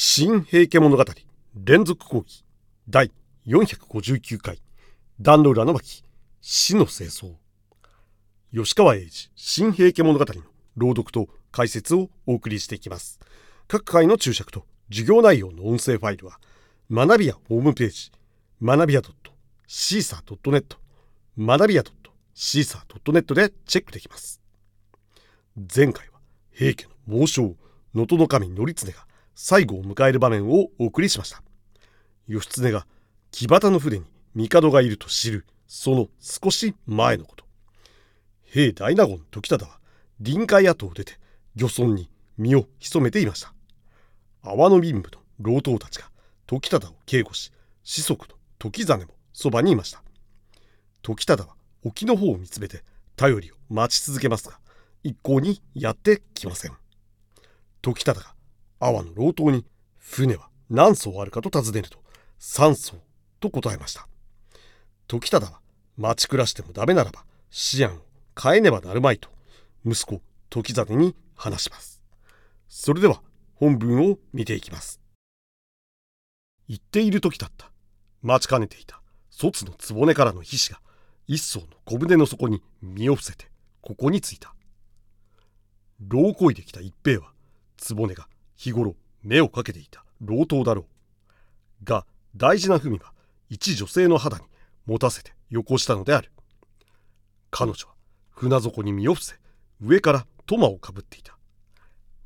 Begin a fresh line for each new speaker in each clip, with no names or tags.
新平家物語連続講義第459回壇の浦の巻死の清掃。吉川英治新平家物語の朗読と解説をお送りしていきます。各回の注釈と授業内容の音声ファイルは学びやホームページ学びや .caesar.net 学びや .caesar.net でチェックできます。前回は平家の猛将能登の神頼経が最後を迎える場面をお送りしました。義経が木端の船に帝がいると知るその少し前のこと。兵大納言時忠は臨海跡を出て漁村に身を潜めていました。阿波の民部の老頭たちが時忠を警護し子息の時実もそばにいました。時忠は沖の方を見つめて頼りを待ち続けますが一向にやってきません。時忠が阿波の老頭に船は何艘あるかと尋ねると3艘と答えました。時忠は待ち暮らしてもダメならば思案を変えねばなるまいと息子時実に話します。それでは本文を見ていきます。言っている時だった。待ちかねていた。卒の局からの皮脂が一艘の小舟の底に身を伏せてここに着いた。牢こいできた一平は局が日頃目をかけていた老頭だろう。が大事な文は一女性の肌に持たせてよこしたのである。彼女は船底に身を伏せ上からトマをかぶっていた。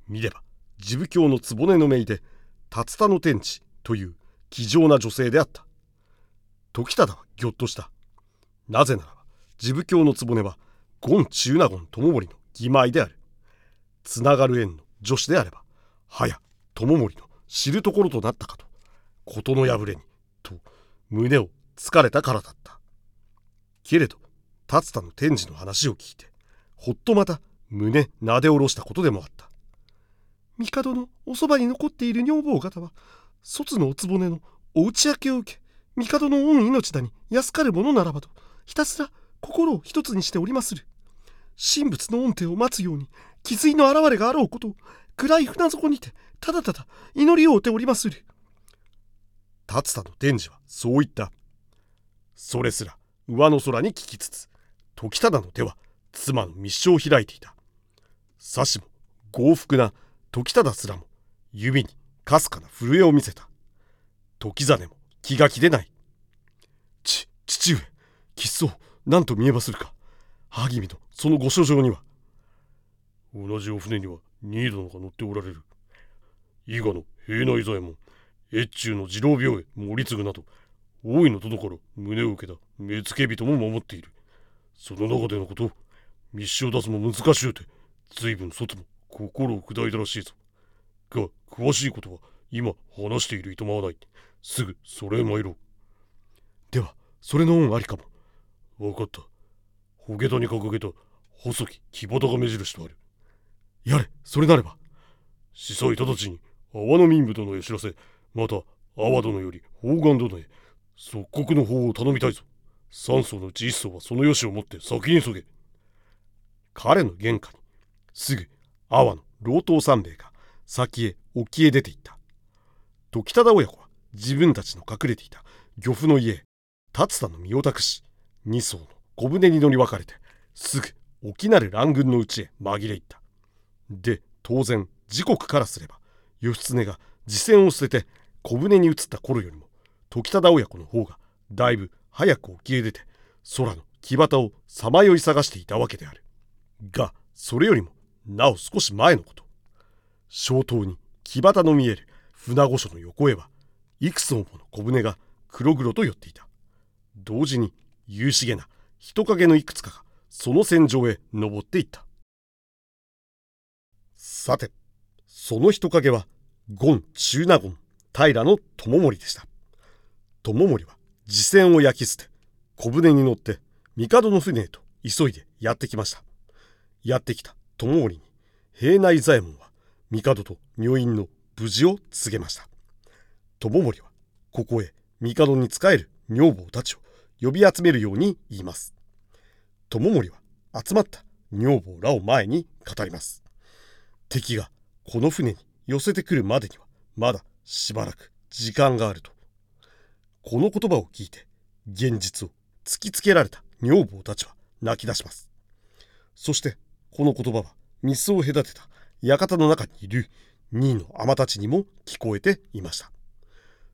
見れば自部教の局の姪で竜田の天地という気丈な女性であった。時忠はぎょっとした。なぜならば自部教の局は権中納言友盛の義妹である。つながる縁の女子であればはや友盛の知るところとなったかと事の破れにと胸をつかれたからだった。けれど竜田の天智の話を聞いてほっとまた胸なで下ろしたことでもあった。
帝のおそばに残っている女房方は卒のお局のお打ち明けを受け帝の恩命だに安かるものならばとひたすら心を一つにしておりまする。神仏の恩手を待つように気髄の現れがあろうことを暗い船底にてただただ祈りを追っておりまする。
竜田の天智はそう言った。それすら上の空に聞きつつ時忠の手は妻の密書を開いていた。さしも豪福な時忠すらも指にかすかな震えを見せた。時実も気が気でない。ち父上きっそ何と見えまするか。萩見のそのご書状には。
同じお船には二殿が乗っておられる。伊賀の平内左衛門、越中の次郎病へ森継など、大いの殿から胸を受けた目付人も守っている。その中でのこと、密書を出すも難しゅうて、随分外も心を砕いたらしいぞ。が、詳しいことは今話しているいとまわない。すぐそれへ参ろう。
では、それの恩ありか
も。わかった。ほげたに掲げた細き木端が目印とある。
やれ、それなれば。
司祭直ちに、阿波の民部殿へ知らせ、また、阿波殿より宝願殿へ、即刻の法を頼みたいぞ。三層のうち一層はそのよしをもって先に急げ。
彼の玄関に、すぐ、阿波の老頭三兵衛が先へ沖へ出て行った。時忠親子は自分たちの隠れていた漁夫の家へ、竜田の身を託し、二層の小舟に乗り分かれて、すぐ沖なる乱軍のうちへ紛れ入った。で当然時刻からすれば義経が自戦を捨てて小舟に移った頃よりも時忠親子の方がだいぶ早く沖へ出て空の木端をさまよい探していたわけである。がそれよりもなお少し前のこと。消灯に木端の見える船御所の横へはいくつもの小舟が黒々と寄っていた。同時に夕茂な人影のいくつかがその戦場へ登っていった。さて、その人影は、ゴン中納言平の友盛でした。友盛は自戦を焼き捨て、小舟に乗って帝の船へと急いでやってきました。やってきた友盛に平内左衛門は帝と女院の無事を告げました。友盛はここへ帝に仕える女房たちを呼び集めるように言います。友盛は集まった女房らを前に語ります。敵がこの船に寄せてくるまでにはまだしばらく時間があると。この言葉を聞いて、現実を突きつけられた女房たちは泣き出します。そして、この言葉は、ミスを隔てた館の中にいる2位の尼たちにも聞こえていました。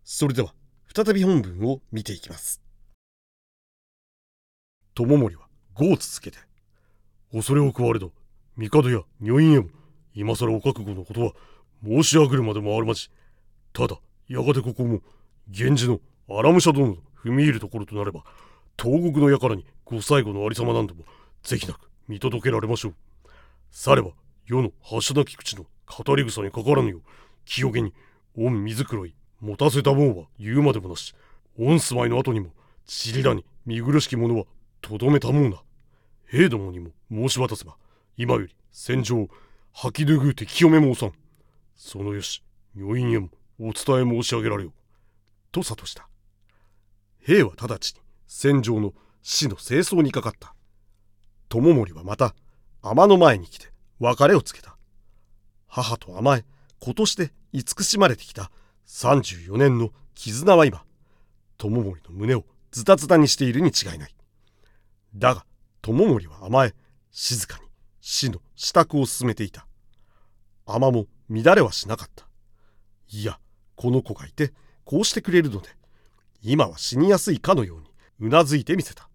それでは、再び本文を見ていきます。
友森は語を続けて、恐れを食われど、帝や女院へも、今更お覚悟のことは申し上げるまでもあるまじ。ただ、やがてここも、源氏の荒武者殿の踏み入るところとなれば、東国の輩にご最後のありさまなんでも、ぜひなく見届けられましょう。されば、世の橋なき口の語り草にかからぬよう、清気に、御水黒い、持たせたもんは言うまでもなし、御住まいの後にも、ちりらに見苦しきものはとどめたもんな。兵どもにも申し渡せば、今より戦場吐き拭う敵嫁もおさん。そのよし、女院へもお伝え申し上げられよ。
と諭した。兵は直ちに戦場の死の清掃にかかった。友森はまた天の前に来て別れをつけた。母と甘え、子として慈しまれてきた34年の絆は今、友森の胸をズタズタにしているに違いない。だが、友森は甘え、静かに死の支度を進めていた。甘も乱れはしなかった。いや、この子がいて、こうしてくれるので、今は死にやすいかのようにうなずいてみせた。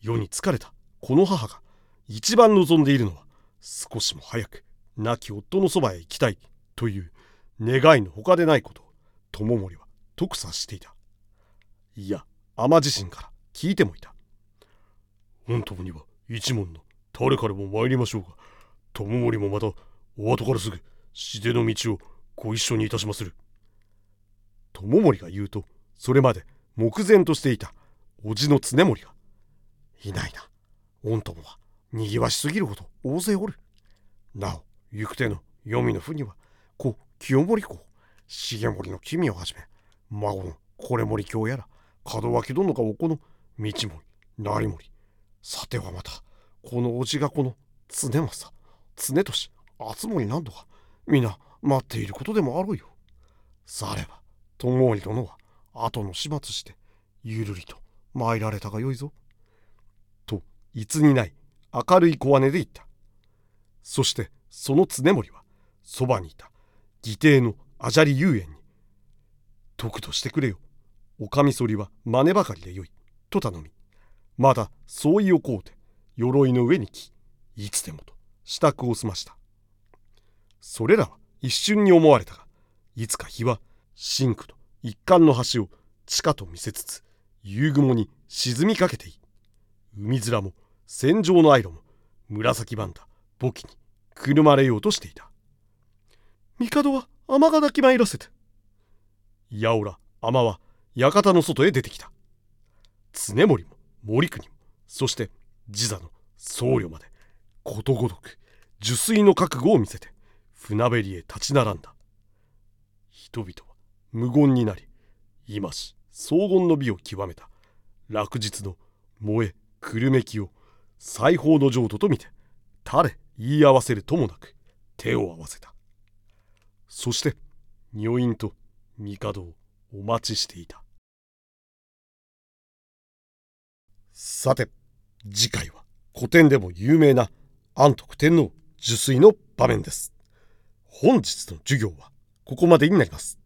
世に疲れたこの母が一番望んでいるのは少しも早く亡き夫のそばへ行きたいという願いのほかでないことを友森は特察していた。いや、尼自身から聞いてもいた。
本当には一門の誰からも参りましょうが、友森もまたお後からすぐ死出の道をご一緒にいたしまする。
友森が言うと、それまで目前としていた叔父の常森が、いないな。御友はにぎわしすぎるほど大勢おる。なお、行く手の黄泉の府には、故清盛公、重盛の君をはじめ、孫のこれ森京やら、門脇殿がおこの道森、成森。さてはまた、この叔父がこの常政、常年、敦盛何度か、皆待っていることでもあろうよ。されば、友森殿は後の始末してゆるりと参られたがよいぞ。といつにない明るい小姉で言った。そしてその常森はそばにいた義弟のあじゃり遊園に「得としてくれよ。おかみそりは真似ばかりでよい」と頼みまだ相違をこうて鎧の上に来いつでもと支度を済ました。それらは一瞬に思われたがいつか日はシンクと一貫の橋を地下と見せつつ夕雲に沈みかけてい海面も戦場のアイロも紫バンダ簿記にくるまれようとしていた。帝は天が抱き参らせて。いやおら天は館の外へ出てきた。常森も森国もそして地座の僧侶までことごとく受水の覚悟を見せて。船べりへ立ち並んだ。人々は無言になり今し荘厳の美を極めた。落日の燃えくるめきを裁縫の譲渡と見て誰言い合わせるともなく手を合わせた。そして女院と帝をお待ちしていた。さて次回は古典でも有名な安徳天皇受水の場面です。本日の授業はここまでになります。